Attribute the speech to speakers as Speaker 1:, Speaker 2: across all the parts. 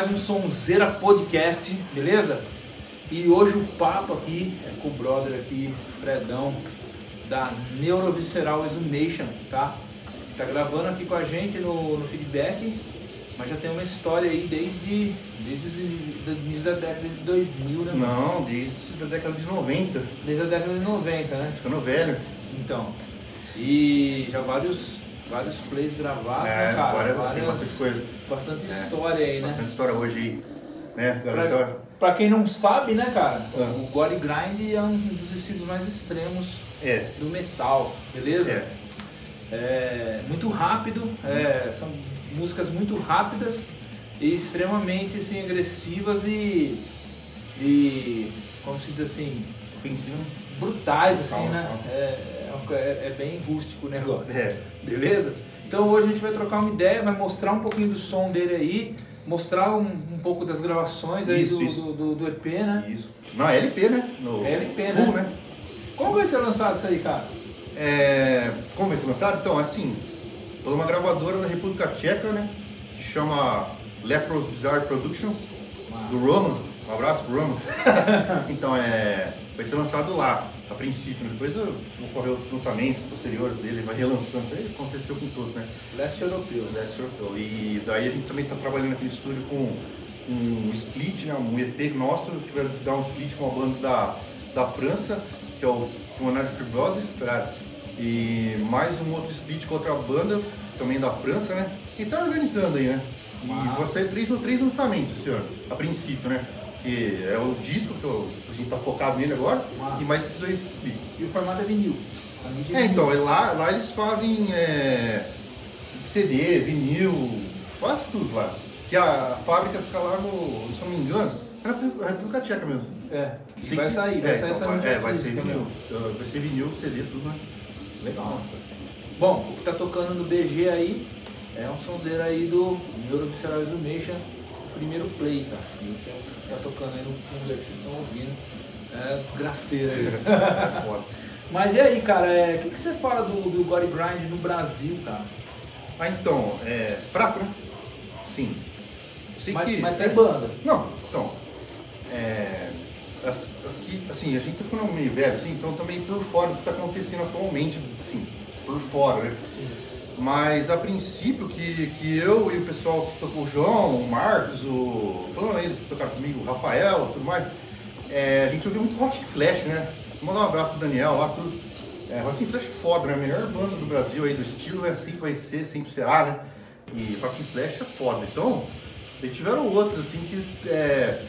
Speaker 1: mais um Sonzeira Podcast, beleza? E hoje o papo aqui é com o brother aqui, Fredão, da Neurovisceral Exhumation, tá? Tá gravando aqui com a gente no, no feedback, mas já tem uma história aí desde, desde o início da década de 2000, né?
Speaker 2: Não, desde a década de 90.
Speaker 1: Desde a década de 90, né?
Speaker 2: Ficando velho.
Speaker 1: Então, e já vários, vários plays gravados,
Speaker 2: É,
Speaker 1: cara?
Speaker 2: tem
Speaker 1: Várias-
Speaker 2: bastante coisa.
Speaker 1: bastante
Speaker 2: É,
Speaker 1: história aí, né?
Speaker 2: Bastante história hoje aí. Né?
Speaker 1: Pra,
Speaker 2: tá-
Speaker 1: pra quem não sabe, né, cara?
Speaker 2: Ah.
Speaker 1: O Gore Grind é um dos estilos mais extremos
Speaker 2: É,
Speaker 1: do metal, beleza?
Speaker 2: é.
Speaker 1: É, muito rápido, é, são músicas muito rápidas e extremamente assim, agressivas e, e como se diz assim,
Speaker 2: Ofensivo.
Speaker 1: brutais assim,
Speaker 2: Calma,
Speaker 1: né?
Speaker 2: calma.
Speaker 1: É, é, é- bem rústico o negócio.
Speaker 2: É.
Speaker 1: Beleza? Então hoje a gente vai trocar uma ideia, vai mostrar um pouquinho do som dele aí, mostrar um, um pouco das gravações aí
Speaker 2: Isso,
Speaker 1: do,
Speaker 2: isso.
Speaker 1: Do, do- do EP, né?
Speaker 2: Isso. Não, é LP, né? No
Speaker 1: LP,
Speaker 2: full,
Speaker 1: né?
Speaker 2: né?
Speaker 1: Como vai ser lançado isso aí, cara?
Speaker 2: É, como vai ser lançado? Então, assim, por uma gravadora da República Tcheca, né? Que chama Lepros Bizarre Productions, do Roman. Um abraço pro Roman. então, é, vai ser lançado lá, a princípio. né? Depois eu vou correr outros lançamentos posteriores dele, vai relançando. Aí aconteceu com todos, né?
Speaker 1: Leste europeu.
Speaker 2: Né, surtou. E daí a gente também está trabalhando aqui no estúdio com um split, né, um EP nosso, que vai dar um split com a banda da, da França, que é o Pulmonary Fibrosis, tá? e mais um outro split com outra banda, também da França, né? E tá organizando aí, né? E sair três, três lançamentos ano, a princípio, né? Que é o disco que eu- a gente tá focado nele agora,
Speaker 1: Massa.
Speaker 2: e mais esses dois splits.
Speaker 1: E o formato é vinil. A
Speaker 2: É, então, é lá, lá eles fazem é, CD, vinil, quase tudo lá. Que a fábrica fica lá no, se eu não me engano, é na República- Tcheca mesmo.
Speaker 1: É, vai
Speaker 2: que-
Speaker 1: sair, vai
Speaker 2: é,
Speaker 1: sair
Speaker 2: então,
Speaker 1: essa
Speaker 2: vai- É, vai ser vinil. Uh, Vai ser vinil, CD, tudo, né? Legal.
Speaker 1: Nossa. Bom, o que tá tocando no BG aí é um sonzeiro aí do Neurovisceral Exhumation, primeiro play, cara. Esse é o que tá tocando aí no fundo aí que vocês estão ouvindo. É desgraceira aí.
Speaker 2: É foda.
Speaker 1: Mas e aí, cara, é, o que, que você fala do, do Gore Grind no Brasil, cara?
Speaker 2: Ah, então, é fraco, né? Sim. Sei
Speaker 1: Mas,
Speaker 2: que,
Speaker 1: mas
Speaker 2: é-
Speaker 1: tem banda.
Speaker 2: Não, então. É, as, as que, assim, a gente tá ficando meio velho, assim, então também por fora do que tá acontecendo atualmente, assim, por fora, né? Mas a princípio que, que eu e o pessoal que tocou, o João, o Marcos, o. Falando eles que tocaram comigo, o Rafael tudo mais, é, a gente ouviu muito Hot Flash, né? Vou mandar um abraço pro Daniel lá, tudo. É, Hot Flash é foda, né? A melhor banda do Brasil aí, do estilo, é assim que vai ser, sempre será, né? E Hot Flash é foda. Então, e tiveram outros assim que é,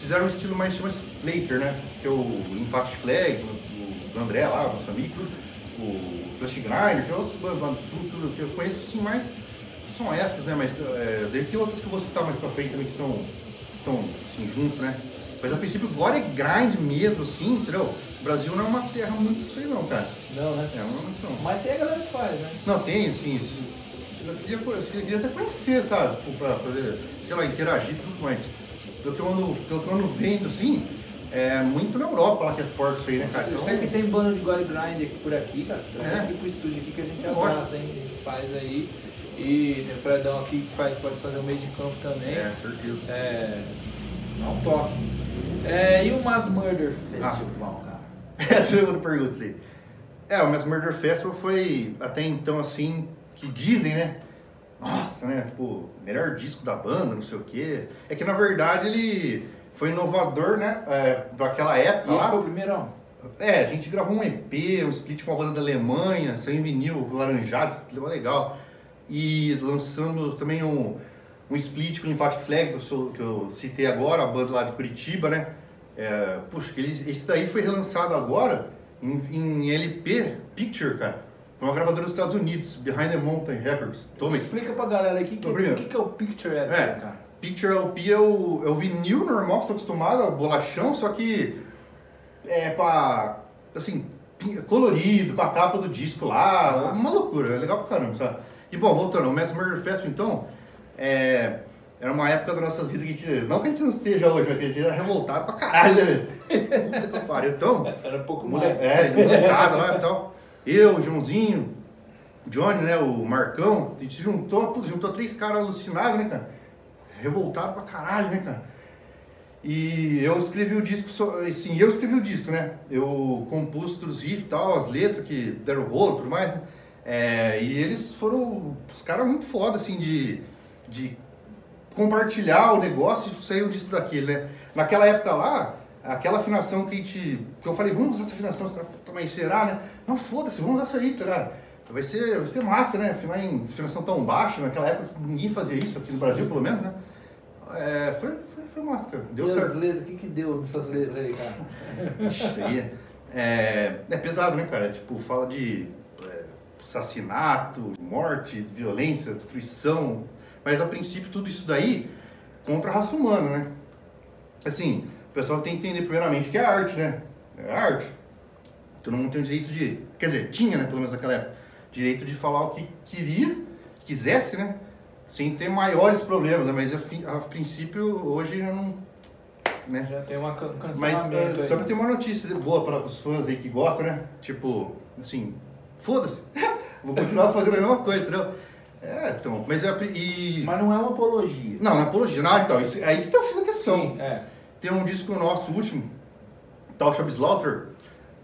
Speaker 2: fizeram um estilo mais chama Later, né? Que é o Impact Flag, o, o André lá, nosso amigo, o Flash Grinder, tem outros bandas lá do sul, tudo que eu conheço assim mais. São essas, né? Mas é, deve ter outras que eu vou citar mais pra frente também que são, estão assim, junto, né? Mas a princípio agora é grind mesmo, assim, entendeu? O Brasil não é uma terra muito isso aí não, cara.
Speaker 1: Não, né?
Speaker 2: É, não muito não.
Speaker 1: Mas tem a galera que faz, né?
Speaker 2: Não, tem, assim, eu queria, eu queria até conhecer, sabe? Tipo, pra fazer, sei lá, interagir e tudo mais. Pelo que eu ando, pelo que eu ando vendo, assim, é muito na Europa lá que é forte isso aí, né, cara?
Speaker 1: Eu
Speaker 2: Então,
Speaker 1: sei que tem banda de Gore Grind aqui por aqui, cara. Traz
Speaker 2: É.
Speaker 1: aqui pro estúdio aqui que a gente abraça, hein? A gente faz aí. E tem o Fredão aqui que faz, pode fazer o meio de campo também.
Speaker 2: É, certeza.
Speaker 1: É. Não toque. É, e o Mass Murder
Speaker 2: Ah.
Speaker 1: Festival, cara?
Speaker 2: É, todo mundo pergunta isso aí. É, o Mass Murder Festival foi até então assim, que dizem, né? Nossa, né? Pô, melhor disco da banda, não sei o quê. É que na verdade ele foi inovador, né? É, pra aquela
Speaker 1: E
Speaker 2: época
Speaker 1: ele
Speaker 2: lá.
Speaker 1: foi o primeirão?
Speaker 2: É, a gente gravou um EP, um split com uma banda da Alemanha, sem vinil, laranjado, legal. E lançamos também um, um split com o Emphatic Flag, que eu, sou- que eu citei agora, a banda lá de Curitiba, né? É, puxa, eles- esse daí foi relançado agora em, em LP Picture, cara. Por uma gravadora dos Estados Unidos, Behind the Mountain Records. Tome.
Speaker 1: Explica pra galera aí o que, que, que, é o Picture Edit,
Speaker 2: É,
Speaker 1: cara.
Speaker 2: Picture LP é o, é o vinil normal, estou acostumado, a bolachão, só que é com a, assim, colorido, com a capa do disco lá,
Speaker 1: Nossa.
Speaker 2: uma loucura, é legal pra caramba, sabe? E bom, voltando, o Mass Murder Festival, então, é, era uma época das nossas vidas que a gente, não que a gente não esteja hoje, mas que a gente era revoltado pra caralho, né? Puta que pariu, então...
Speaker 1: Era pouco
Speaker 2: Mole-
Speaker 1: mais.
Speaker 2: É, de molecada lá e tal. Eu, o Joãozinho, Johnny, né, o Marcão, a gente se juntou, juntou três caras alucinados, né, cara? Revoltado pra caralho, né, cara? E eu escrevi o disco, sim, eu escrevi o disco, né? Eu compus os riffs e tal, as letras que deram rolo e tudo mais, né? É, e eles foram os caras muito foda, assim, de, de compartilhar o negócio e sair um disco daquele, né? Naquela época lá, aquela afinação que a gente. que eu falei, vamos usar essa afinação, os caras, mas será, né? Não, foda-se, vamos usar essa aí, tá ligado? Vai ser, vai ser massa, né? Afinar em afinação tão baixa, naquela época ninguém fazia isso, aqui no Brasil pelo menos, né? É, foi, foi, foi massa, cara. Deu
Speaker 1: e
Speaker 2: certo.
Speaker 1: as letras, o que que deu nessas letras aí, cara?
Speaker 2: Cheia. É, é pesado, né, cara? Tipo, fala de é, assassinato, morte, violência, destruição. Mas a princípio tudo isso daí contra a raça humana, né? Assim, o pessoal tem que entender primeiramente que é arte, né? É arte. Todo mundo tem o direito de. Quer dizer, tinha, né, pelo menos naquela época, direito de falar o que queria, quisesse, né? Sem ter maiores problemas, né? mas a, a princípio hoje já não. Né?
Speaker 1: Já tem uma can-
Speaker 2: Mas
Speaker 1: cancelamento
Speaker 2: uh,
Speaker 1: aí.
Speaker 2: só que tem uma notícia boa para os fãs aí que gostam, né? Tipo, assim, foda-se. Vou continuar fazendo a mesma coisa, entendeu? É, então, mas é. E...
Speaker 1: Mas não é uma apologia.
Speaker 2: Não, na apologia. Não, então, isso, aí que tá a questão.
Speaker 1: Sim, é.
Speaker 2: Tem um disco nosso último, Tal Shab Slaughter,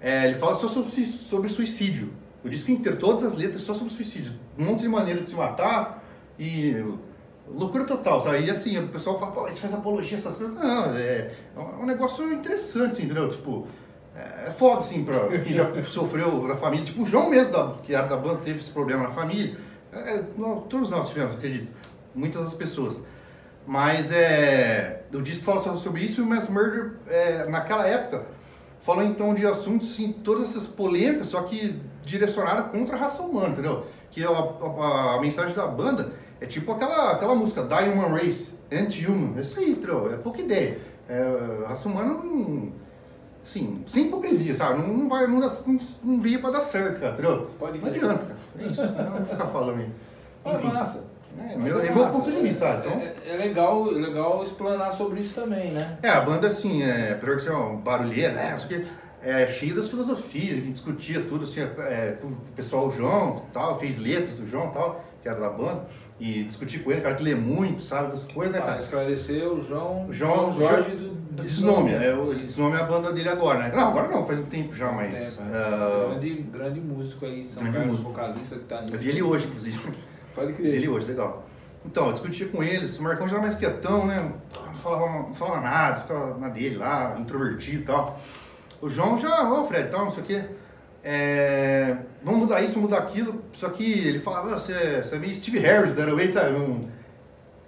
Speaker 2: é, ele fala só sobre, sobre suicídio. O disco inteiro, todas as letras só sobre suicídio. Um monte de maneira de se matar e loucura total, sabe? E assim, o pessoal fala, pô, você faz apologia, essas coisas. Não, é, é um negócio interessante, assim, entendeu? Tipo, é, é foda, assim, pra quem já sofreu na família. Tipo, o João mesmo, da, que era da banda, teve esse problema na família. É, nó- todos nós tivemos, acredito. Muitas das pessoas. Mas é, o disco fala sobre isso e o Mass Murder, é, naquela época, falou então de assuntos, assim, todas essas polêmicas, só que direcionadas contra a raça humana, entendeu? Que a, a- a mensagem da banda é tipo aquela, aquela música, Die Human Race, Anti-Human, é isso aí, entendeu? É pouca ideia. É, a raça humana não... Assim, sem hipocrisia, sabe? Não, não vai, não, não, não veio pra dar certo, cara, entendeu?
Speaker 1: Pode
Speaker 2: não adianta, cara. É isso, eu não vou ficar falando aí. Enfim,
Speaker 1: massa.
Speaker 2: é, meu, é
Speaker 1: massa.
Speaker 2: meu ponto de vista, sabe? Então,
Speaker 1: É, é legal, é legal explanar sobre isso também, né?
Speaker 2: É, a banda, assim, é, apesar de ser uma barulheira, né, isso aqui, é cheia das filosofias, a gente discutia tudo, assim, é, com o pessoal, o João, tal, fez letras do João, tal, que era da banda, e discuti com ele, cara que lê muito, sabe, das coisas, né,
Speaker 1: Para
Speaker 2: cara?
Speaker 1: esclarecer, o João,
Speaker 2: O João-
Speaker 1: Jorge
Speaker 2: Jo-
Speaker 1: do,
Speaker 2: Desnome, é, o Desnome é a banda dele agora, né? Não, agora não, faz um tempo já, mas...
Speaker 1: É,
Speaker 2: ah,
Speaker 1: grande, grande músico aí, São
Speaker 2: grande
Speaker 1: Carlos,
Speaker 2: músico.
Speaker 1: vocalista que tá
Speaker 2: eu vi ele hoje, inclusive.
Speaker 1: Pode crer.
Speaker 2: Ele hoje, legal. Então, eu discutia com eles, o Marcão já era mais quietão, né? Não falava, não falava nada, ficava na dele lá, introvertido e tal. O João já, ô Fred, tal, não sei o quê. É, vamos mudar isso, mudar aquilo. Só que ele falava, "Ah, você, é- você é meio Steve Harris da Aeroway, sabe? Não,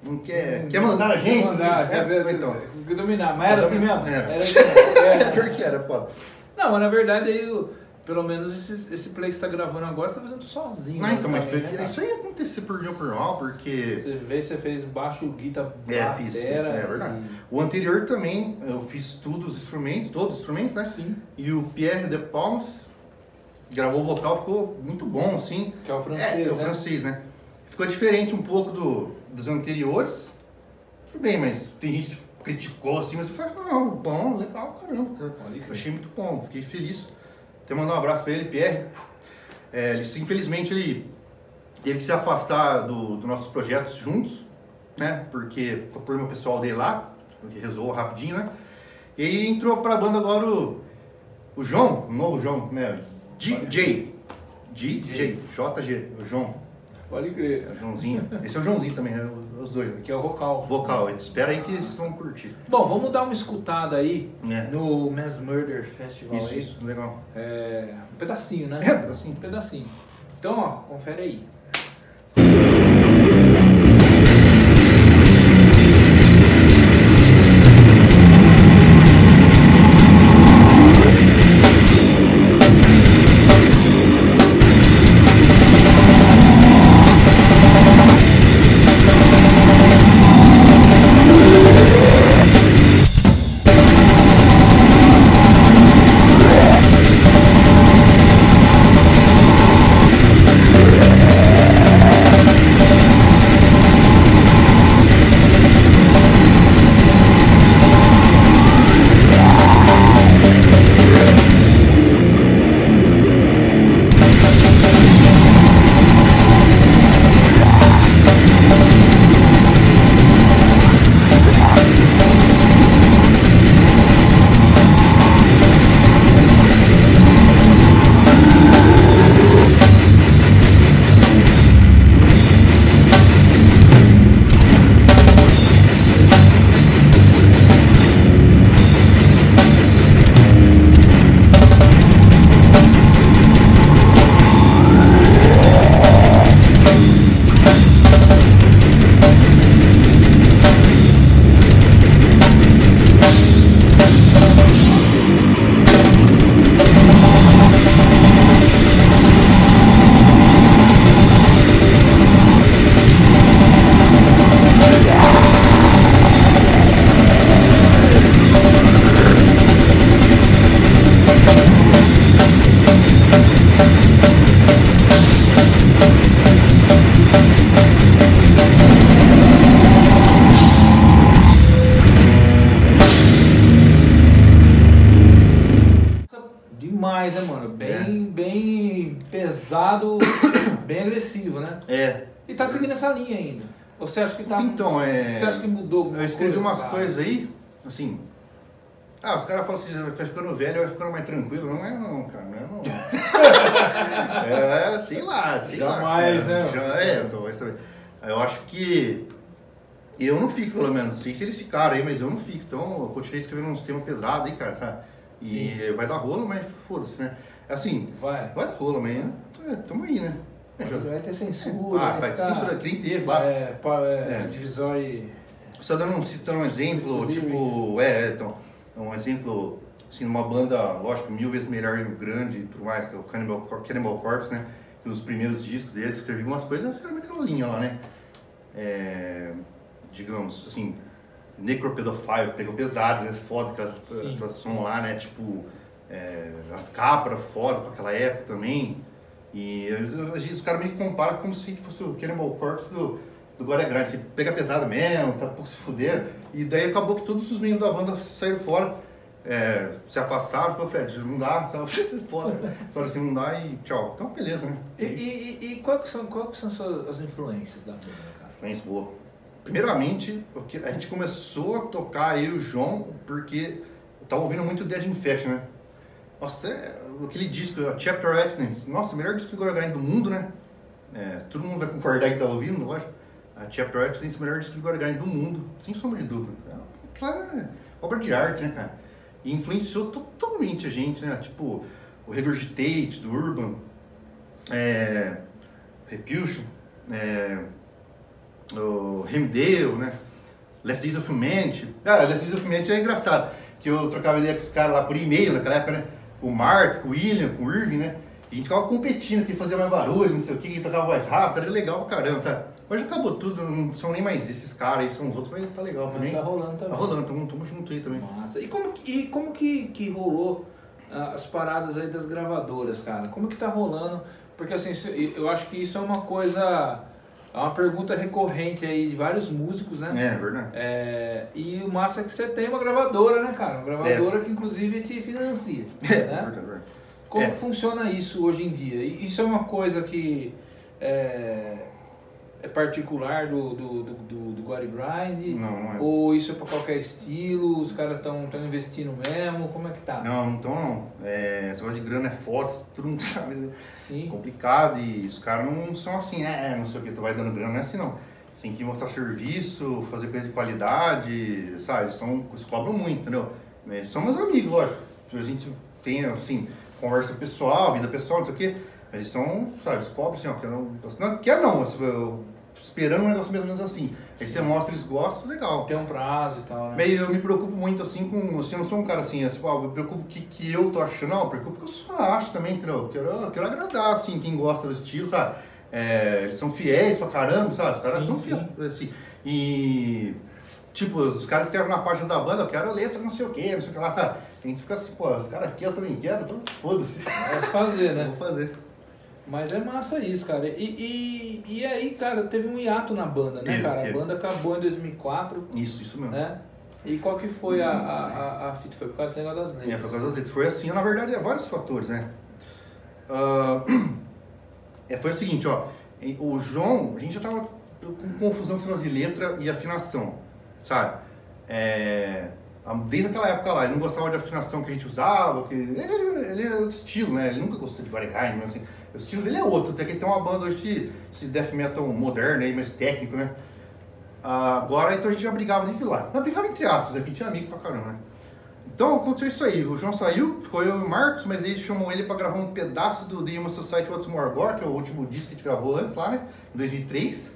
Speaker 2: não quer, quer mandar a gente.
Speaker 1: Quer mandar,
Speaker 2: é,
Speaker 1: quer dizer,
Speaker 2: então.
Speaker 1: quer dominar. Mas era assim mesmo?
Speaker 2: Era.
Speaker 1: assim mesmo.
Speaker 2: É,
Speaker 1: É.
Speaker 2: pior que era, foda.
Speaker 1: Não, mas na verdade aí, pelo menos esse, esse play que você tá gravando agora, você tá fazendo sozinho.
Speaker 2: Não, então, mas foi,
Speaker 1: né,
Speaker 2: isso aí ia acontecer por por mal, porque...
Speaker 1: Você vê, você fez baixo, guitarra,
Speaker 2: É, fiz, fiz, é verdade.
Speaker 1: e-
Speaker 2: O anterior também, eu fiz tudo os instrumentos, todos os instrumentos, né?
Speaker 1: Sim.
Speaker 2: E o Pierre de Palmas gravou o vocal, ficou muito bom, assim.
Speaker 1: Que é o francês,
Speaker 2: é, é o
Speaker 1: né?
Speaker 2: francês, né? Ficou diferente um pouco do, dos anteriores. Tudo bem, mas tem gente que criticou assim, mas eu falei, não, bom, legal, caramba. Eu achei muito bom, fiquei feliz. Até mandar um abraço pra ele, Pierre. É, ele, infelizmente ele teve que se afastar do, dos nossos projetos juntos, né? Porque o problema pessoal dele lá, porque resolveu rapidinho, né? E entrou pra banda agora o, o João, o novo João, né? DJ. DJ, JG, o João,
Speaker 1: Pode crer.
Speaker 2: é o Joãozinho. Esse é o Joãozinho também, né? Os dois.
Speaker 1: Que é o vocal.
Speaker 2: Vocal, espera aí que vocês vão curtir.
Speaker 1: Bom, vamos dar uma escutada aí
Speaker 2: É.
Speaker 1: no Mass Murder Festival
Speaker 2: Isso, isso, legal.
Speaker 1: É, um pedacinho, né?
Speaker 2: É, assim.
Speaker 1: Um pedacinho. Então, ó, confere aí.
Speaker 3: Demais, né, mano? Bem, é.
Speaker 1: bem pesado, bem agressivo, né?
Speaker 2: É.
Speaker 1: E tá seguindo essa linha ainda. Ou você acha que tá.
Speaker 2: Então, é.
Speaker 1: Você acha que mudou?
Speaker 2: Eu escrevi
Speaker 1: coisa,
Speaker 2: umas coisas aí, assim, ah, os caras falam assim, vai ficando velho, vai ficando mais tranquilo. Não é não, cara, não é não. é, sei lá, sei lá.
Speaker 1: Jamais, né?
Speaker 2: Já, é, então vai saber. Eu acho que eu não fico, pelo menos. Não sei se eles ficaram aí, mas eu não fico. Então eu continuei escrevendo uns temas pesados aí, cara, sabe? E vai dar rolo, mas foda-se, né? Assim,
Speaker 1: Vai.
Speaker 2: vai dar rolo amanhã. É, tamo aí, né? É, já-
Speaker 1: Vai ter censura.
Speaker 2: Ah,
Speaker 1: vai
Speaker 2: vai,
Speaker 1: ficar-
Speaker 2: censura, quem teve lá.
Speaker 1: É, é,
Speaker 2: É.
Speaker 1: divisório.
Speaker 2: Só dando um, citando um exemplo, tipo, é, é, então, um exemplo, assim, uma banda, lógico, mil vezes melhor e grande e tudo mais, que é o Cannibal, Cannibal Corpse, né? Que os primeiros discos deles, escrevi umas coisas, era naquela linha lá, né? É, digamos, assim, Necropedophile, pegou pesado, né? Foda aquelas,
Speaker 1: Sim.
Speaker 2: aquelas som lá, né? Tipo, é, as capas eram foda pra aquela época também. E os caras meio que comparam como se fosse o Cannibal Corpse do, do Glória Grande. Você pega pesado mesmo, tá pouco se fuder. E daí acabou que todos os membros da banda saíram fora, é, se afastaram. Falou, Fred, não dá, fora. Falaram assim, não dá e tchau. Então, beleza, né?
Speaker 1: E, e, e, e quais são, que são suas, as influências da banda, cara?
Speaker 2: Influência boa. Primeiramente, porque a gente começou a tocar, eu e o João, porque eu tava ouvindo muito Dead Infection, né? Nossa, é, aquele disco, a Chapter Accidents, nossa, o melhor disco Glória Grande do mundo, né? É, todo mundo vai concordar que tá ouvindo, lógico. A Chapter Accidents, o melhor disco Glória Grande do mundo, sem sombra de dúvida. É, é obra de arte, né, cara? E influenciou totalmente a gente, né? Tipo, o Regurgitate, do Urban, é, Repulsion, é, o Hemdale, né? Last Days of Humanity. Ah, Last Days of Humanity é engraçado, que eu trocava ideia com os caras lá por e-mail naquela época, né? O Mark, o William, o Irving, né? E a gente ficava competindo, quem fazia mais barulho, não sei o que, quem tocava mais rápido, era legal pra caramba, sabe? Hoje acabou tudo, não são nem mais esses caras aí, são os outros, mas tá legal também.
Speaker 1: Tá rolando também.
Speaker 2: Tá rolando, tamo, tamo junto aí também.
Speaker 1: Massa. E como, que- e como que, que rolou ah, as paradas aí das gravadoras, cara? Como que tá rolando? Porque assim, eu acho que isso é uma coisa, é uma pergunta recorrente aí de vários músicos, né?
Speaker 2: É, verdade.
Speaker 1: É, e o massa é que você tem uma gravadora, né, cara? Uma gravadora que inclusive te financia.
Speaker 2: É,
Speaker 1: né?
Speaker 2: verdade, verdade.
Speaker 1: Como
Speaker 2: É.
Speaker 1: que funciona isso hoje em dia? Isso é uma coisa que é, é particular do, do, do, do, do Gory Grind?
Speaker 2: Não, não é.
Speaker 1: Ou isso é pra qualquer estilo? Os caras estão tão investindo mesmo? Como é que tá?
Speaker 2: Não, não tão não. É, esse negócio de grana é foda, todo mundo sabe. né?
Speaker 1: Sim.
Speaker 2: complicado e os caras não são assim, é, não sei o que, tu vai dando grana, não é assim não. Você tem que mostrar serviço, fazer coisa de qualidade, sabe? Eles, são, eles cobram muito, entendeu? Eles são meus amigos, lógico. A gente tem, assim, conversa pessoal, vida pessoal, não sei o que, eles são, sabe, eles cobram assim, ó, quero, não, quer não, eu- esperando um negócio mais ou menos assim. Aí você mostra, eles gostam, legal.
Speaker 1: Tem um prazo e tal, né?
Speaker 2: Mas eu me preocupo muito assim com. Assim, eu não sou um cara assim, assim ah, eu me preocupo que, que eu tô achando, não, eu me preocupo que eu só acho também, entendeu? Eu quero, eu quero agradar, assim, quem gosta do estilo, sabe? É, eles são fiéis pra caramba, sabe? Os caras
Speaker 1: Sim,
Speaker 2: são
Speaker 1: sim.
Speaker 2: fiéis, assim. E. Tipo, os caras escrevem na página da banda, eu quero a letra, não sei o que, não sei o que lá, sabe? A gente fica assim, pô, os caras aqui eu também quero, então foda-se.
Speaker 1: É fazer,
Speaker 2: Eu
Speaker 1: né?
Speaker 2: Vou fazer.
Speaker 1: Mas é massa isso, cara. E, e, e aí, cara, teve um hiato na banda, né,
Speaker 2: Teve,
Speaker 1: cara?
Speaker 2: teve.
Speaker 1: A banda acabou em 2004,
Speaker 2: Isso, isso mesmo.
Speaker 1: né? E qual que foi a, a, a, fita? Foi por causa desse negócio das letras.
Speaker 2: É, foi por causa das letras. Foi assim, na verdade, é vários fatores, né? Ah, é, foi o seguinte, ó. O João, a gente já tava com confusão com esse negócio de letra e afinação, sabe? É, desde aquela época lá, ele não gostava de afinação que a gente usava, que ele, ele é outro estilo, né? Ele nunca gostou de Guarigard, mas assim, o estilo dele é outro, até que ele tem uma banda hoje de esse death metal moderno aí, mais técnico, né? Ah, agora, então a gente já brigava desde lá. Mas brigava entre aspas, aqui tinha amigo pra caramba, né? Então aconteceu isso aí, o João saiu, ficou eu e o Marcos, mas aí chamou ele pra gravar um pedaço do The Human Society What's More Gore, que é o último disco que a gente gravou antes lá, né? Em 2003.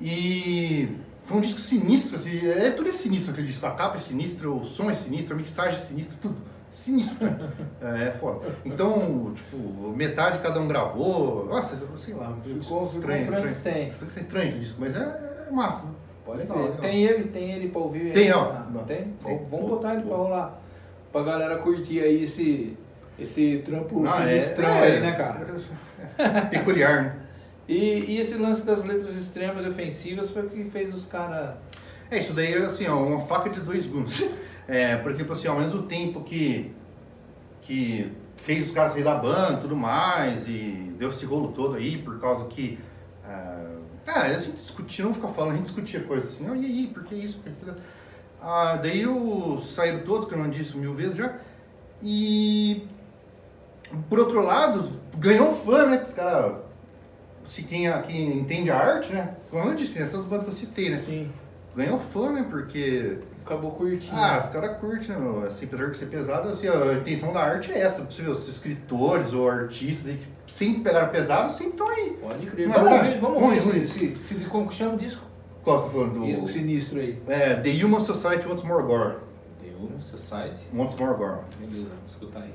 Speaker 2: E foi um disco sinistro, assim, é tudo é sinistro aquele disco, a capa é sinistra, o som é sinistro, a mixagem é sinistra, tudo. Sinistro, cara. É, é foda. Então, tipo, metade cada um gravou. Nossa, sei lá.
Speaker 1: Ficou- ficou
Speaker 2: estranho, estranho. Estranho aquele disco, mas é, é massa. né?
Speaker 1: Pode
Speaker 2: Legal,
Speaker 1: crer.
Speaker 2: legal.
Speaker 1: Tem ele, tem ele pra ouvir?
Speaker 2: Tem,
Speaker 1: aí?
Speaker 2: ó.
Speaker 1: Ah,
Speaker 2: Não.
Speaker 1: Tem?
Speaker 2: Tem.
Speaker 1: Vamos botar ele pra rolar. Pra galera curtir aí esse, esse trampo
Speaker 2: Ah,
Speaker 1: sinistrão aí, né, cara?
Speaker 2: é Peculiar, né?
Speaker 1: E, e esse lance das letras extremas e ofensivas foi o que fez os caras...
Speaker 2: É, isso daí é assim, ó, uma faca de dois gumes. É, por exemplo, assim, ao mesmo tempo que, que fez os caras sair da banda e tudo mais, e deu esse rolo todo aí, por causa que. ah, ah, a gente discutia, não ficar falando, a gente discutia coisas assim, "Ah, e aí, por que isso, por que? Ah, daí o, saíram todos, que eu não disse mil vezes já, e por outro lado, ganhou fã, né? Que os caras. Se quem, quem entende a arte, né? Como eu disse, tem essas bandas que eu citei, né?
Speaker 1: Sim.
Speaker 2: Ganhou fã, né? Porque.
Speaker 1: Acabou curtindo.
Speaker 2: Ah, os caras curtem, né, meu? Assim, apesar de ser pesado, assim, a intenção da arte é essa. Você ver, os escritores ou artistas aí que sempre pegaram pesado, sempre estão aí.
Speaker 1: Pode crer. Vamos
Speaker 2: não.
Speaker 1: ouvir, vamos
Speaker 2: ruim.
Speaker 1: esse, esse, esse, como que chama o disco?
Speaker 2: Qual você tá falando?
Speaker 1: E o
Speaker 2: Do,
Speaker 1: sinistro aí.
Speaker 2: é, The Human Society Wants More Gore.
Speaker 1: The Human Society.
Speaker 2: Wants More Gore.
Speaker 1: Beleza, vamos escutar aí.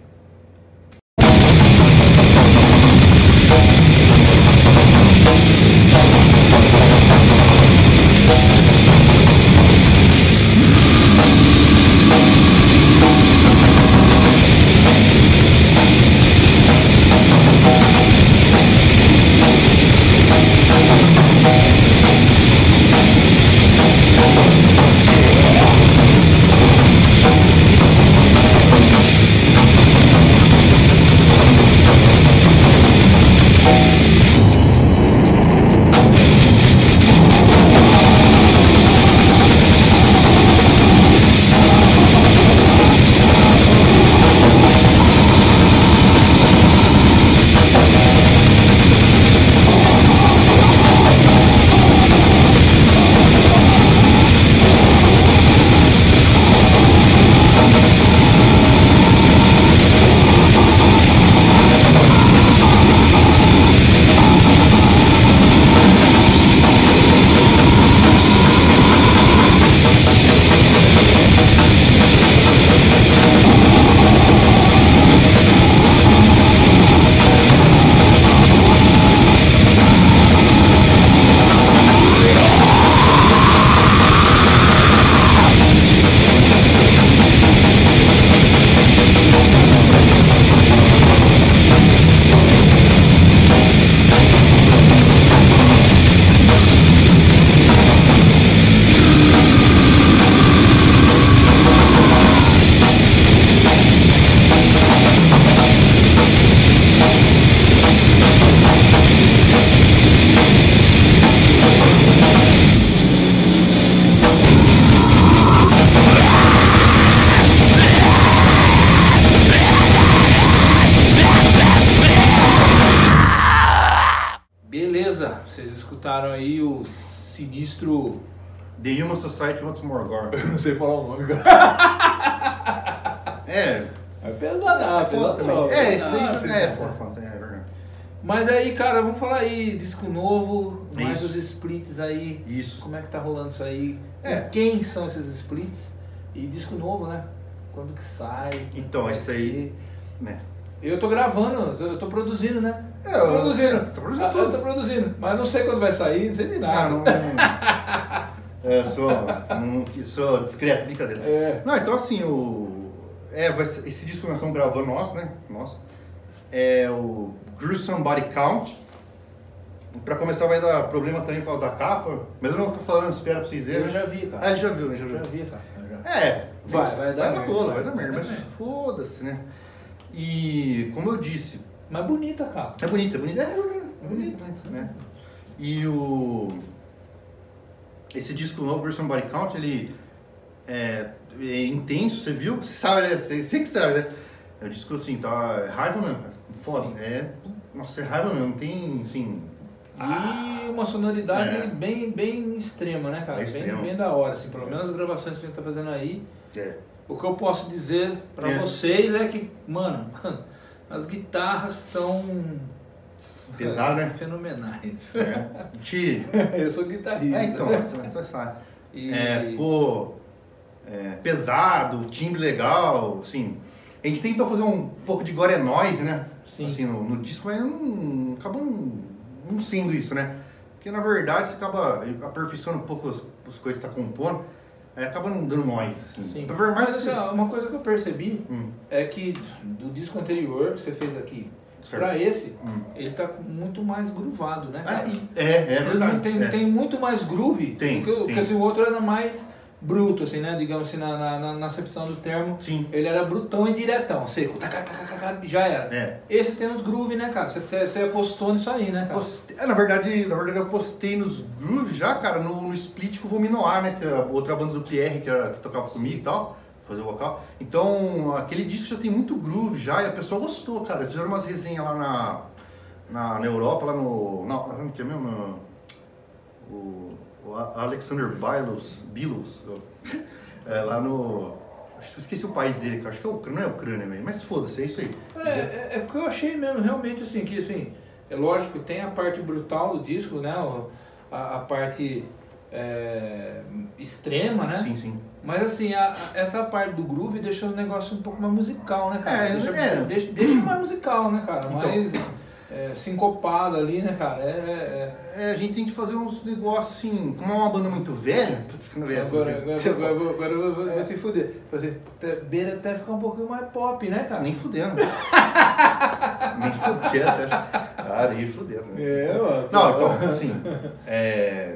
Speaker 2: Society Wants More Gore.
Speaker 1: Não sei falar o nome, cara.
Speaker 2: É,
Speaker 1: É pesadão,
Speaker 2: é foda também. É, esse daí
Speaker 1: Nossa,
Speaker 2: é, é
Speaker 1: cara.
Speaker 2: foda, foda, é verdade.
Speaker 1: Mas aí, cara, vamos falar aí, disco novo, mais
Speaker 2: Isso.
Speaker 1: os splits aí.
Speaker 2: Isso.
Speaker 1: Como é que tá rolando isso aí?
Speaker 2: É.
Speaker 1: Quem são esses splits? E disco novo, né? Quando que sai?
Speaker 2: Então, esse aí-? Né?
Speaker 1: Eu tô gravando, eu tô produzindo, né?
Speaker 2: É,
Speaker 1: tô
Speaker 2: eu-
Speaker 1: produzindo.
Speaker 2: tô produzindo
Speaker 1: Ah. Eu tô produzindo, mas não sei quando vai sair, não sei nem nada.
Speaker 2: Ah, não. é, sou, não, sou discreto, brincadeira.
Speaker 1: É.
Speaker 2: Não, então assim, o. É, esse disco que nós estamos gravando, nosso, né? Nosso. É o Gruesome Body Count. Pra começar vai dar problema também por causa da capa, mas eu não vou ficar falando, espera pra vocês verem.
Speaker 1: Eu já vi, cara.
Speaker 2: Ah, ele já viu, ele já viu.
Speaker 1: já vi, cara. já.
Speaker 2: É,
Speaker 1: Vai, vai dar
Speaker 2: vai
Speaker 1: merda,
Speaker 2: rola,
Speaker 1: vai.
Speaker 2: vai dar merda, mas
Speaker 1: dar merda.
Speaker 2: foda-se, né? E como eu disse,
Speaker 1: Mas bonita, cara.
Speaker 2: é bonito, é bonito, é bonito, é bonito, né? E o esse disco novo, Gruesome Body Count, ele é, é intenso, você viu? Você sabe, né? Você, você que sabe, né? É um disco assim, tá é raiva mesmo, cara. Foda, é, nossa, é raiva mesmo, não tem, assim,
Speaker 1: E uma sonoridade
Speaker 2: É.
Speaker 1: bem, bem extrema, né, cara?
Speaker 2: É
Speaker 1: bem, bem da hora, assim. Pelo menos as gravações que a gente tá fazendo aí.
Speaker 2: é,
Speaker 1: O que eu posso dizer pra
Speaker 2: É.
Speaker 1: vocês é que, mano, as guitarras estão
Speaker 2: Pesado, né?
Speaker 1: fenomenais.
Speaker 2: é. Te,
Speaker 1: eu sou guitarrista.
Speaker 2: é, então, você sabe.
Speaker 1: E-
Speaker 2: É, ficou é, pesado, timbre legal, assim. A gente tentou fazer um pouco de gore noise, né?
Speaker 1: Sim.
Speaker 2: Assim, no, no disco, mas não, acabou não, sendo isso, né? Porque na verdade você acaba aperfeiçoando um pouco as, as coisas que você tá compondo, aí acaba não dando noise, assim.
Speaker 1: Sim.
Speaker 2: Mais
Speaker 1: Mas,
Speaker 2: que
Speaker 1: assim,
Speaker 2: você...
Speaker 1: uma coisa que eu percebi
Speaker 2: Hum,
Speaker 1: é que do disco anterior que você fez aqui Pra esse,
Speaker 2: Hum.
Speaker 1: ele tá muito mais groovado, né?
Speaker 2: Ah, é, é
Speaker 1: Ele
Speaker 2: verdade.
Speaker 1: tem,
Speaker 2: é.
Speaker 1: tem muito mais groove
Speaker 2: Tem,
Speaker 1: do que, o-
Speaker 2: tem.
Speaker 1: porque esse outro era mais, bruto, assim, né? Digamos assim, na, na, na, na acepção do termo.
Speaker 2: Sim.
Speaker 1: Ele era brutão e diretão, seco. Taca, taca, taca, já era.
Speaker 2: É.
Speaker 1: Esse tem uns groove, né, cara? Você, você, apostou nisso aí, né, cara?
Speaker 2: Postei- é, na, verdade, na verdade, eu postei nos grooves já, cara, no, no split com o Vominoar, né? Que é a outra banda do Pierre que, era- que tocava comigo e tal, fazer o vocal. Então, aquele disco já tem muito groove já e a pessoa gostou, cara. Eles fizeram umas resenhas lá na, na, na Europa, lá no. Na, onde que é mesmo? O, o Alexander Bilos, Bilos é, lá no. Esqueci o país dele, cara. Acho que é Ucrânia, não é Ucrânia, velho. Mas foda-se, é isso aí.
Speaker 1: É, é, é porque eu achei mesmo, realmente, assim, que, assim, é lógico, tem a parte brutal do disco, né? A, a parte é, extrema, né?
Speaker 2: Sim, sim.
Speaker 1: Mas assim, a- a- essa parte do groove deixa o negócio um pouco mais musical, né, cara?
Speaker 2: É,
Speaker 1: deixa,
Speaker 2: é.
Speaker 1: Deixa, deixa mais musical, né, cara?
Speaker 2: Então.
Speaker 1: Mais é, sincopado ali, né, cara? É, é,
Speaker 2: É, a gente tem que fazer uns negócios assim, como é uma banda muito velha, tô ficando
Speaker 1: é.
Speaker 2: velho.
Speaker 1: Agora, agora, agora, agora, agora eu vou, vou te fuder. Fazer, beira até ficar um pouquinho mais pop, né, cara?
Speaker 2: Nem fudendo. nem fudendo, você acha? Ah, nem fudendo. né?
Speaker 1: É, ó.
Speaker 2: Não, então, assim, é,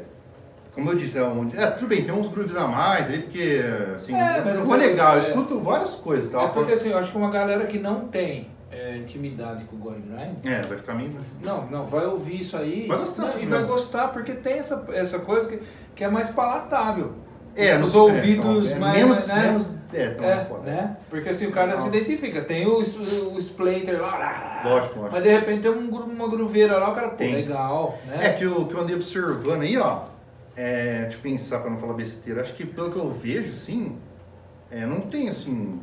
Speaker 2: como eu disse, é, um, é, tudo bem, tem uns grooves a mais aí, porque, assim,
Speaker 1: É,
Speaker 2: eu
Speaker 1: mas
Speaker 2: não vou negar, eu
Speaker 1: é.
Speaker 2: escuto várias coisas, tá?
Speaker 1: É porque assim, eu acho que uma galera que não tem é, intimidade com o Gore Grind,
Speaker 2: É, vai ficar meio...
Speaker 1: não, não, vai ouvir isso aí
Speaker 2: Vai gostar, sim,
Speaker 1: e vai
Speaker 2: não.
Speaker 1: gostar, porque tem essa, essa coisa que, que é mais palatável.
Speaker 2: É,
Speaker 1: Os
Speaker 2: não-
Speaker 1: ouvidos
Speaker 2: é, então, é,
Speaker 1: mais,
Speaker 2: Menos,
Speaker 1: né?
Speaker 2: menos, é, então
Speaker 1: É,
Speaker 2: foda.
Speaker 1: né? Porque assim o cara
Speaker 2: Não.
Speaker 1: se identifica. Tem o, o splater lá,
Speaker 2: Lógico, lógico.
Speaker 1: mas de repente tem um, uma gruveira lá, o cara, pô,
Speaker 2: Tem.
Speaker 1: legal, né?
Speaker 2: É que eu, que eu andei observando aí, ó. É, eu pensar pra não falar besteira. Acho que pelo que eu vejo, assim, é, não tem assim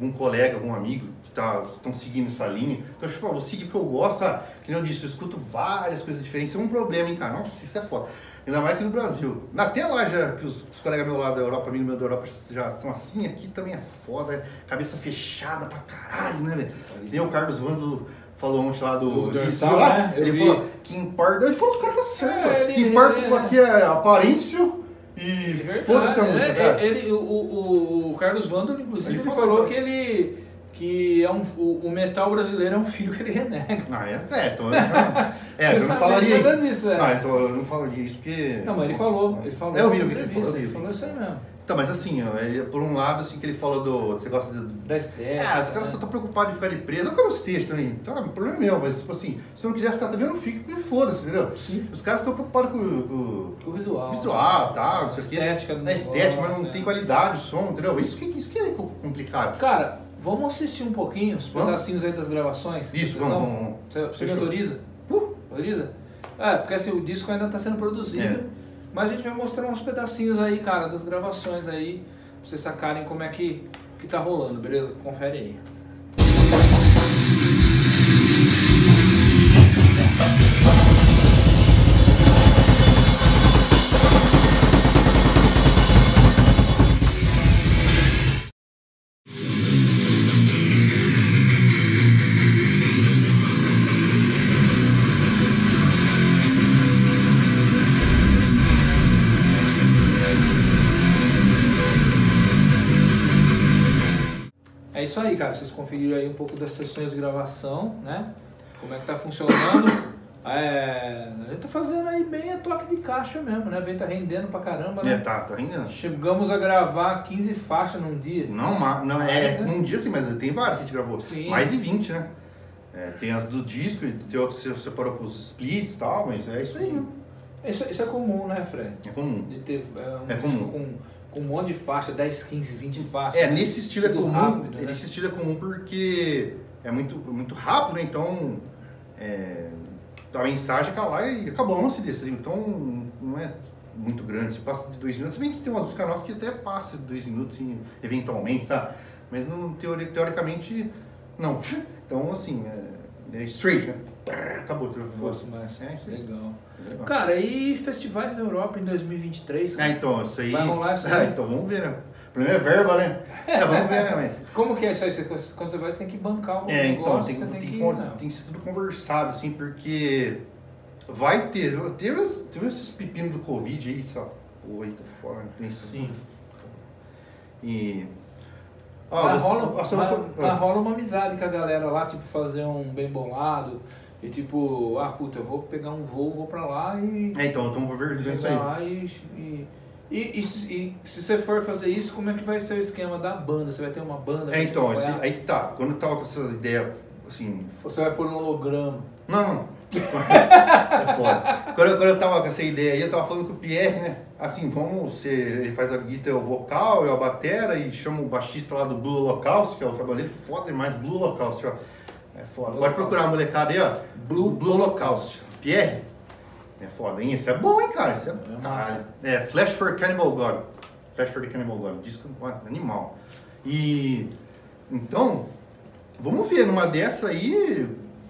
Speaker 2: um colega, algum amigo que tá, estão seguindo essa linha. Então eu falo, vou seguir porque eu gosto, sabe? Que nem eu disse, eu escuto várias coisas diferentes. É um problema, hein, cara? Nossa, isso é foda. Ainda mais aqui no Brasil. Até lá já, que os, os colegas meus lá da Europa, amigo meu da Europa, já são assim, aqui também é foda. Cabeça fechada pra caralho, né, velho? Que nem o Carlos Vândalo falou ontem lá do.
Speaker 1: Do
Speaker 2: ele
Speaker 1: Dorsal,
Speaker 2: lá?
Speaker 1: né?
Speaker 2: Ele
Speaker 1: vi.
Speaker 2: falou que em parte. Ele falou que o cara tá certo.
Speaker 1: É, ele-
Speaker 2: que em parte
Speaker 1: ele-
Speaker 2: aqui é aparência e
Speaker 1: É
Speaker 2: foda-se a
Speaker 1: né?
Speaker 2: música, cara.
Speaker 1: Ele, o, o, o Carlos Vândalo, inclusive,
Speaker 2: Ele
Speaker 1: ele
Speaker 2: falou,
Speaker 1: falou que ele. Que é um, o, o metal brasileiro é um filho que ele renega.
Speaker 2: Ah, é? É, então eu. É, eu não falaria isso.
Speaker 1: disso, é.
Speaker 2: Não, então eu não falaria isso porque.
Speaker 1: Não, mas ele falou, ele falou.
Speaker 2: É, eu vi, eu vi, ele falou, eu vi,
Speaker 1: ele
Speaker 2: eu
Speaker 1: falou isso aí mesmo.
Speaker 2: Então, mas assim, ele, por um lado, assim, que ele fala do. Você gosta de.
Speaker 1: Da estética.
Speaker 2: Ah, os caras
Speaker 1: né?
Speaker 2: só estão preocupados em ficar de preso. Não que eu não esteja também. Então, o problema é meu, mas tipo assim, se eu não quiser ficar também, eu não fico, porque foda-se, entendeu?
Speaker 1: Sim.
Speaker 2: Os caras estão preocupados com, com
Speaker 1: O visual.
Speaker 2: visual, tal, não sei o quê.
Speaker 1: estética
Speaker 2: É estética, mas não tem
Speaker 1: é.
Speaker 2: qualidade, o som, entendeu? Isso que, isso que é complicado.
Speaker 1: Cara, vamos assistir um pouquinho, os
Speaker 2: Vamos?
Speaker 1: pedacinhos aí das gravações?
Speaker 2: Isso, vamos, vamos, vamos.
Speaker 1: Você, você me autoriza?
Speaker 2: Uh!
Speaker 1: Autoriza? É, porque assim, o disco ainda está sendo produzido,
Speaker 2: É.
Speaker 1: mas a gente vai mostrar uns pedacinhos aí, cara, das gravações aí, pra vocês sacarem como é que, que tá rolando, beleza? Confere aí. Conferiram aí um pouco das sessões de gravação, né? Como é que tá funcionando. É, a gente tá fazendo aí bem a toque de caixa mesmo, né? Vem tá rendendo pra caramba,
Speaker 2: É,
Speaker 1: né?
Speaker 2: tá, tá rendendo.
Speaker 1: Chegamos a gravar 15 faixas num dia.
Speaker 2: Não, não é,
Speaker 1: É, né?
Speaker 2: um dia sim, mas tem vários que a gente gravou.
Speaker 1: Sim.
Speaker 2: Mais de 20, né? É, tem as do disco, tem outros que você separou com os splits e tal, mas é isso aí, né?
Speaker 1: Isso, isso é comum, né, Fred?
Speaker 2: É comum.
Speaker 1: De ter é, um
Speaker 2: É comum.
Speaker 1: disco com, com um monte de faixa, 10, 15, 20 faixas.
Speaker 2: É, nesse estilo é comum.
Speaker 1: rápido, né?
Speaker 2: Nesse estilo é comum porque é muito, muito rápido, né? Então é, a mensagem acaba lá e acabou o lance desse. Então não é muito grande, se passa de dois minutos. Se bem que tem umas músicas nossas que até passa de dois minutos, assim, eventualmente, tá? Mas não, teori- teoricamente, não. Então, assim, é straight, né? Acabou. o
Speaker 1: Fosse mais.
Speaker 2: É.
Speaker 1: Legal.
Speaker 2: Legal.
Speaker 1: Cara, e festivais na Europa em 2023?
Speaker 2: Ah, então, isso aí.
Speaker 1: Vai rolar isso aí?
Speaker 2: Ah, então vamos ver, né? O problema é verba, né? É, vamos ver, né? Mas.
Speaker 1: Como que é isso aí? Quando você vai, você tem que bancar o
Speaker 2: É,
Speaker 1: negócio,
Speaker 2: então, tem, tem,
Speaker 1: tem
Speaker 2: que, tem que ser tudo conversado, assim, porque vai ter. Teve, teve esses pepinos do Covid aí, só. Oi, tá fora, tem isso
Speaker 1: Sim.
Speaker 2: tudo. E. Ó,
Speaker 1: mas,
Speaker 2: você-
Speaker 1: rola, mas- mas rola uma amizade com a galera lá, tipo, fazer um bem bolado. E tipo, ah, puta, eu vou pegar um voo, vou pra lá e...
Speaker 2: É, então, estamos organizando isso
Speaker 1: chegar
Speaker 2: aí.
Speaker 1: lá e, e, E, e, e se você for fazer isso, como é que vai ser o esquema da banda? Você vai ter uma banda?
Speaker 2: É, então, assim, aí que tá. Quando eu tava com essas ideias, assim,
Speaker 1: Você vai pôr um holograma.
Speaker 2: Não, não. é foda. Quando eu, quando eu tava com essa ideia aí, eu tava falando com o Pierre, né? Assim, vamos ser. Ele faz a guitarra, o vocal, eu a batera e chama o baixista lá do Blue Holocaust, que é o trabalho dele. Foda demais, Blue Holocaust, ó. É foda.
Speaker 1: Blue
Speaker 2: Pode procurar a molecada aí, ó.
Speaker 1: Blue
Speaker 2: Blue Holocaust. Pierre. É foda, hein? Esse é bom, hein, cara? Esse é.
Speaker 1: É massa.
Speaker 2: É, Flash for Cannibal God. Flash for the Cannibal God. Disco animal. E. Então, vamos ver, numa dessa aí,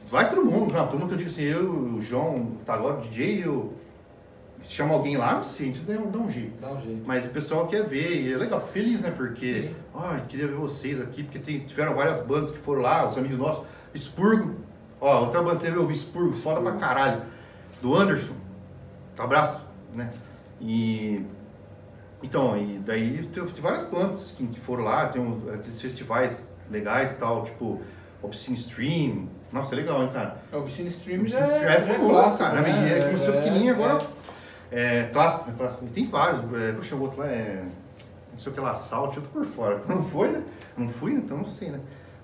Speaker 2: vai todo mundo. Não, todo mundo que eu digo assim, eu, o João, tá agora o DJ, eu. Chama alguém lá, não sei, a gente dá um, jeito.
Speaker 1: Dá um jeito.
Speaker 2: Mas o pessoal quer ver, e é legal, feliz, né? Porque,
Speaker 1: Sim.
Speaker 2: ó, eu queria ver vocês aqui, porque tem, tiveram várias bandas que foram lá, os amigos nossos. Expurgo, ó, outra banda que você viu, eu vi Expurgo, foda pra caralho. Do Anderson, abraço, né? E. Então, e daí tem, tem várias bandas que, que foram lá, tem uns, aqueles festivais legais e tal, tipo Obscene Stream. Nossa, é legal, hein, cara?
Speaker 1: O Obscene Stream
Speaker 2: Obscene
Speaker 1: já
Speaker 2: Stream
Speaker 1: é,
Speaker 2: é
Speaker 1: já é
Speaker 2: famoso,
Speaker 1: clássico,
Speaker 2: cara.
Speaker 1: né?
Speaker 2: Ele começou
Speaker 1: É,
Speaker 2: pequenininho,
Speaker 1: é,
Speaker 2: agora é clássico, é clássico. Tem vários. É, puxa, o outro lá é. Não sei o que lá, Salt, eu tô por fora. Não foi, né? Não fui, então não sei, né?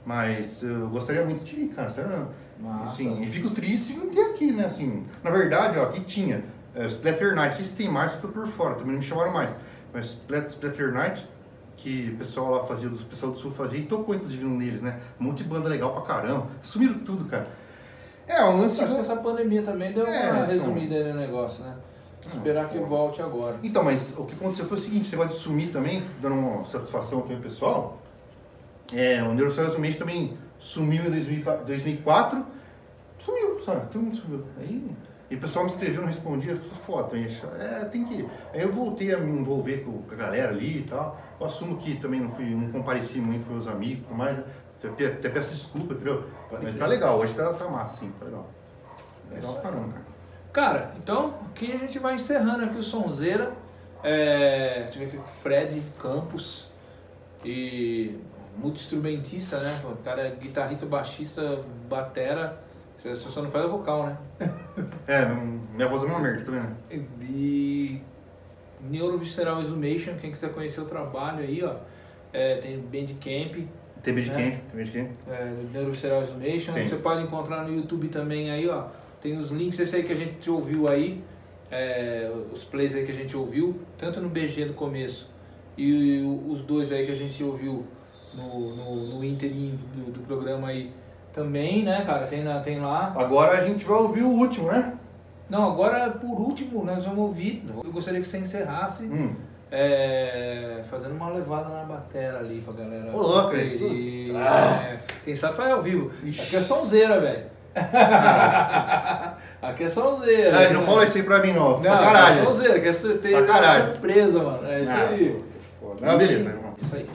Speaker 2: Mas eu gostaria muito de ir, cara, sério. Assim, e fico triste de não ter aqui, né? Assim, na verdade, ó, aqui tinha é, Splatter Night, se tem mais, eu tô por fora, também não me chamaram mais. Mas Splat- Splatter Night, que o pessoal lá fazia, o pessoal do Sul fazia, e tocou inclusive um deles, né? Um monte de banda legal pra caramba. Sumiram tudo, cara. É, um lance.
Speaker 1: Acho que essa pandemia também deu
Speaker 2: É,
Speaker 1: uma
Speaker 2: então.
Speaker 1: resumida aí no negócio, né? Esperar que volte agora.
Speaker 2: Então, mas o que aconteceu foi o seguinte, você gosta de sumir também, dando uma satisfação ao pessoal. É, o Neuroscience Mente também sumiu em 2004, 2004, sumiu, sabe? Todo mundo sumiu. Aí, e o pessoal me escreveu, não respondia, foto, é, tem que... Aí eu voltei a me envolver com a galera ali e tal. Eu assumo que também não fui, não compareci muito com meus amigos e tudo mais? Até peço desculpa, entendeu? Mas tá legal, hoje tá, tá massa, sim, tá legal.
Speaker 1: É
Speaker 2: Legal pra caramba, cara.
Speaker 1: Cara, então aqui a gente vai encerrando aqui o Sonzeira. É, ver aqui o Fred Campos e multi-instrumentista, né? O cara é guitarrista, baixista, batera. Você só não faz a vocal, né?
Speaker 2: É, minha voz é uma merda, tá vendo?
Speaker 1: E Neurovisceral Exhumation, quem quiser conhecer o trabalho aí, ó. é, tem Bandcamp,
Speaker 2: TB de
Speaker 1: É.
Speaker 2: quem? TB de quem?
Speaker 1: é, Neurovisceral Exhumation.
Speaker 2: Tem.
Speaker 1: Você pode encontrar no YouTube também aí, ó. Tem os links, esse aí que a gente ouviu aí, é, os plays aí que a gente ouviu, tanto no BG do começo e os dois aí que a gente ouviu no, no, no interim do, do programa aí também, né, cara? Tem, tem lá.
Speaker 2: Agora a gente vai ouvir o último, né?
Speaker 1: Não, agora por último nós vamos ouvir. Eu gostaria que você encerrasse
Speaker 2: Hum.
Speaker 1: é, fazendo uma levada na batera ali pra galera.
Speaker 2: Ô, louco,
Speaker 1: é. Quem sabe faz ao vivo.
Speaker 2: Ixi.
Speaker 1: Aqui é sonzeira, velho. Aqui é sonzeira.
Speaker 2: Ah, não fala isso aí pra mim, não.
Speaker 1: Não,
Speaker 2: Sacanagem.
Speaker 1: é sonzeira, quer ter surpresa, mano. É isso
Speaker 2: Ah,
Speaker 1: aí.
Speaker 2: Não, beleza. lá.
Speaker 1: Isso aí.